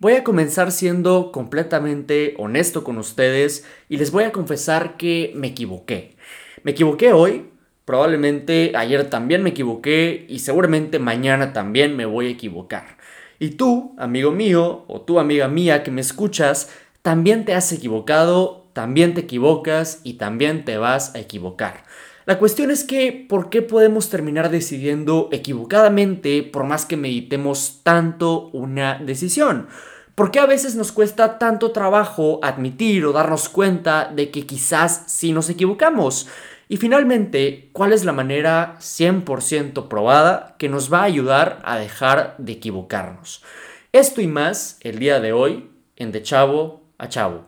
Voy a comenzar siendo completamente honesto con ustedes y les voy a confesar que me equivoqué. Me equivoqué hoy, probablemente ayer también me equivoqué y seguramente mañana también me voy a equivocar. Y tú, amigo mío, o tú, amiga mía que me escuchas, también te has equivocado, también te equivocas y también te vas a equivocar. La cuestión es que, ¿por qué podemos terminar decidiendo equivocadamente por más que meditemos tanto una decisión? ¿Por qué a veces nos cuesta tanto trabajo admitir o darnos cuenta de que quizás sí nos equivocamos? Y finalmente, ¿cuál es la manera 100% probada que nos va a ayudar a dejar de equivocarnos? Esto y más el día de hoy en De Chavo a Chavo.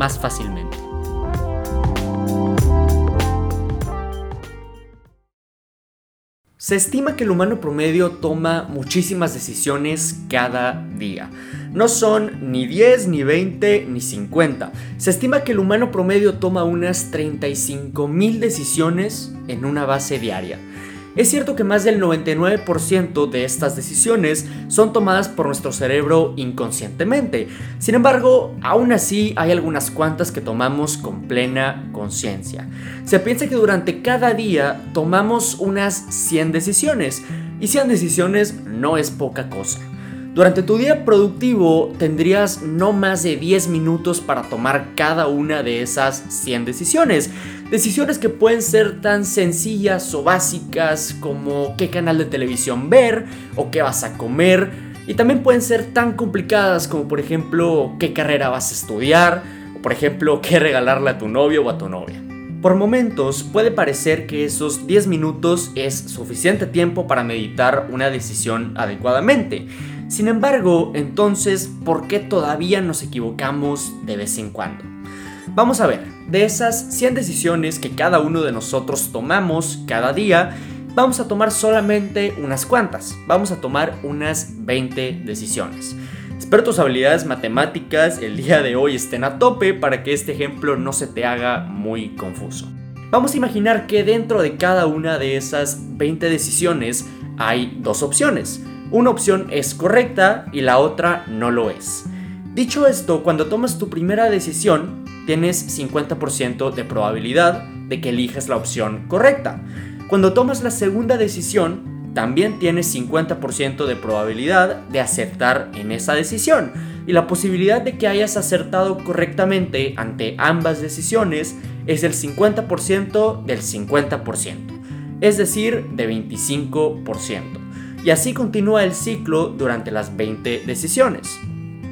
más fácilmente. Se estima que el humano promedio toma muchísimas decisiones cada día. No son ni 10, ni 20, ni 50. Se estima que el humano promedio toma unas 35 mil decisiones en una base diaria. Es cierto que más del 99% de estas decisiones son tomadas por nuestro cerebro inconscientemente. Sin embargo, aún así hay algunas cuantas que tomamos con plena conciencia. Se piensa que durante cada día tomamos unas 100 decisiones. Y 100 decisiones no es poca cosa. Durante tu día productivo tendrías no más de 10 minutos para tomar cada una de esas 100 decisiones. Decisiones que pueden ser tan sencillas o básicas como qué canal de televisión ver o qué vas a comer. Y también pueden ser tan complicadas como por ejemplo qué carrera vas a estudiar o por ejemplo qué regalarle a tu novio o a tu novia. Por momentos puede parecer que esos 10 minutos es suficiente tiempo para meditar una decisión adecuadamente. Sin embargo, entonces, ¿por qué todavía nos equivocamos de vez en cuando? Vamos a ver, de esas 100 decisiones que cada uno de nosotros tomamos cada día, vamos a tomar solamente unas cuantas, vamos a tomar unas 20 decisiones. Espero tus habilidades matemáticas el día de hoy estén a tope para que este ejemplo no se te haga muy confuso. Vamos a imaginar que dentro de cada una de esas 20 decisiones hay dos opciones. Una opción es correcta y la otra no lo es. Dicho esto, cuando tomas tu primera decisión, tienes 50% de probabilidad de que elijas la opción correcta. Cuando tomas la segunda decisión, también tienes 50% de probabilidad de acertar en esa decisión. Y la posibilidad de que hayas acertado correctamente ante ambas decisiones es el 50% del 50%, es decir, de 25%. Y así continúa el ciclo durante las 20 decisiones.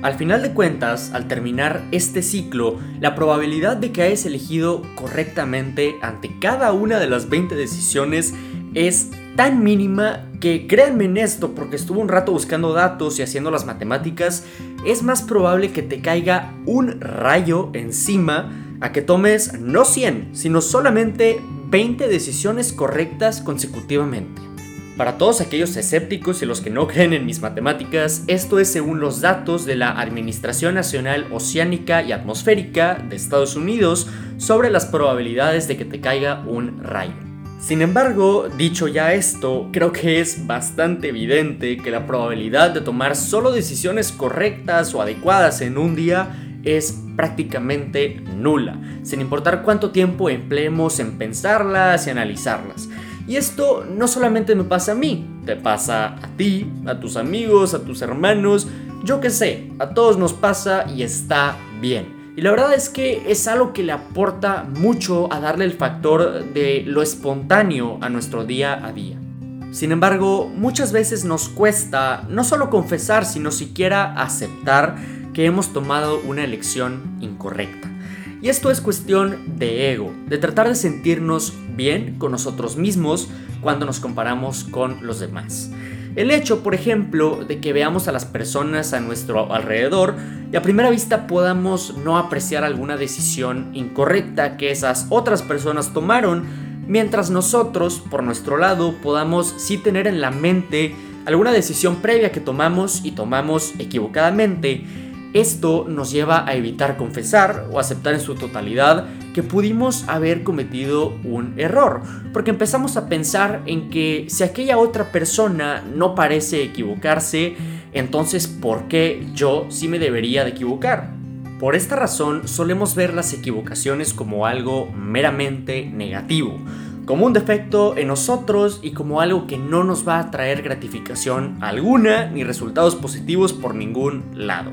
Al final de cuentas, al terminar este ciclo, la probabilidad de que hayas elegido correctamente ante cada una de las 20 decisiones es tan mínima que créanme en esto, porque estuve un rato buscando datos y haciendo las matemáticas, es más probable que te caiga un rayo encima a que tomes no 100, sino solamente 20 decisiones correctas consecutivamente. Para todos aquellos escépticos y los que no creen en mis matemáticas, esto es según los datos de la Administración Nacional Oceánica y Atmosférica de Estados Unidos sobre las probabilidades de que te caiga un rayo. Sin embargo, dicho ya esto, creo que es bastante evidente que la probabilidad de tomar solo decisiones correctas o adecuadas en un día es prácticamente nula, sin importar cuánto tiempo empleemos en pensarlas y analizarlas. Y esto no solamente me pasa a mí, te pasa a ti, a tus amigos, a tus hermanos, yo qué sé, a todos nos pasa y está bien. Y la verdad es que es algo que le aporta mucho a darle el factor de lo espontáneo a nuestro día a día. Sin embargo, muchas veces nos cuesta no solo confesar, sino siquiera aceptar que hemos tomado una elección incorrecta. Y esto es cuestión de ego, de tratar de sentirnos bien con nosotros mismos cuando nos comparamos con los demás. El hecho, por ejemplo, de que veamos a las personas a nuestro alrededor y a primera vista podamos no apreciar alguna decisión incorrecta que esas otras personas tomaron, mientras nosotros, por nuestro lado, podamos sí tener en la mente alguna decisión previa que tomamos y tomamos equivocadamente. Esto nos lleva a evitar confesar o aceptar en su totalidad que pudimos haber cometido un error, porque empezamos a pensar en que si aquella otra persona no parece equivocarse, entonces ¿por qué yo sí me debería de equivocar? Por esta razón solemos ver las equivocaciones como algo meramente negativo, como un defecto en nosotros y como algo que no nos va a traer gratificación alguna ni resultados positivos por ningún lado.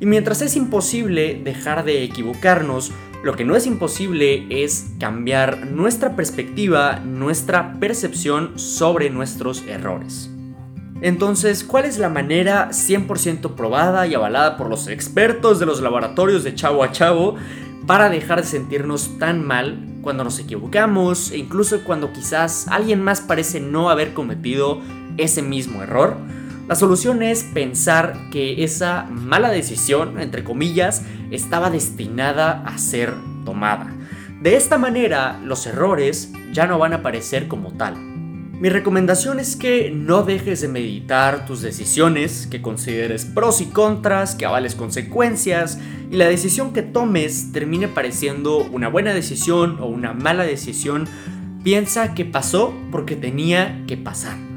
Y mientras es imposible dejar de equivocarnos, lo que no es imposible es cambiar nuestra perspectiva, nuestra percepción sobre nuestros errores. Entonces, ¿cuál es la manera 100% probada y avalada por los expertos de los laboratorios de chavo a chavo para dejar de sentirnos tan mal cuando nos equivocamos e incluso cuando quizás alguien más parece no haber cometido ese mismo error? La solución es pensar que esa mala decisión, entre comillas, estaba destinada a ser tomada. De esta manera, los errores ya no van a aparecer como tal mi recomendación es que no dejes de meditar tus decisiones, que consideres pros y contras, que avales consecuencias y la decisión que tomes termine pareciendo una buena decisión o una mala decisión. Piensa que pasó porque tenía que pasar.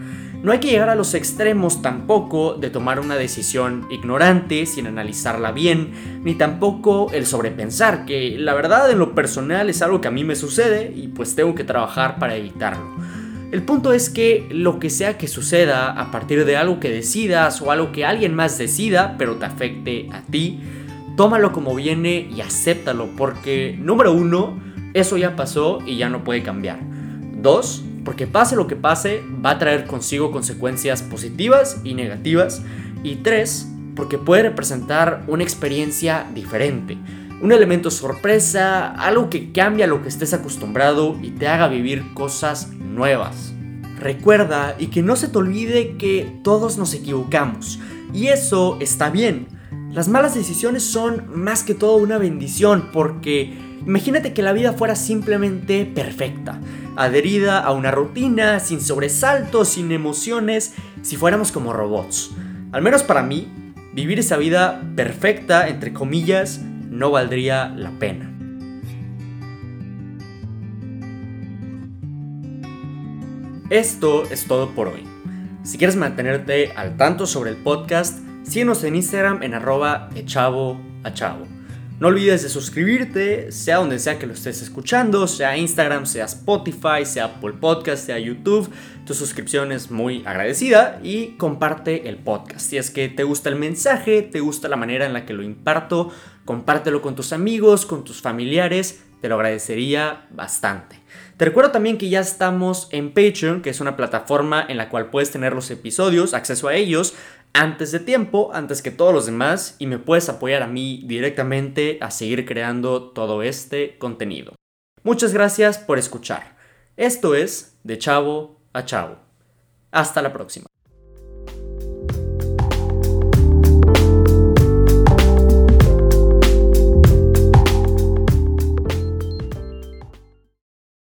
No hay que llegar a los extremos tampoco de tomar una decisión ignorante sin analizarla bien, ni tampoco el sobrepensar, que la verdad en lo personal es algo que a mí me sucede y pues tengo que trabajar para evitarlo. El punto es que lo que sea que suceda a partir de algo que decidas o algo que alguien más decida, pero te afecte a ti, tómalo como viene y acéptalo, porque número uno, eso ya pasó y ya no puede cambiar. Dos, porque pase lo que pase, va a traer consigo consecuencias positivas y negativas. Y tres, porque puede representar una experiencia diferente, un elemento sorpresa, algo que cambia lo que estés acostumbrado y te haga vivir cosas nuevas. Recuerda y que no se te olvide que todos nos equivocamos y eso está bien. Las malas decisiones son más que todo una bendición porque imagínate que la vida fuera simplemente perfecta, adherida a una rutina, sin sobresaltos, sin emociones, si fuéramos como robots. Al menos para mí, vivir esa vida perfecta, entre comillas, no valdría la pena. Esto es todo por hoy. Si quieres mantenerte al tanto sobre el podcast, síguenos en Instagram en arroba echavo a chavo. No olvides de suscribirte, sea donde sea que lo estés escuchando, sea Instagram, sea Spotify, sea Apple Podcast, sea YouTube. Tu suscripción es muy agradecida y comparte el podcast. Si es que te gusta el mensaje, te gusta la manera en la que lo imparto, compártelo con tus amigos, con tus familiares, te lo agradecería bastante. Te recuerdo también que ya estamos en Patreon, que es una plataforma en la cual puedes tener los episodios, acceso a ellos antes de tiempo, antes que todos los demás, y me puedes apoyar a mí directamente a seguir creando todo este contenido. Muchas gracias por escuchar. Esto es De Chavo a Chavo. Hasta la próxima.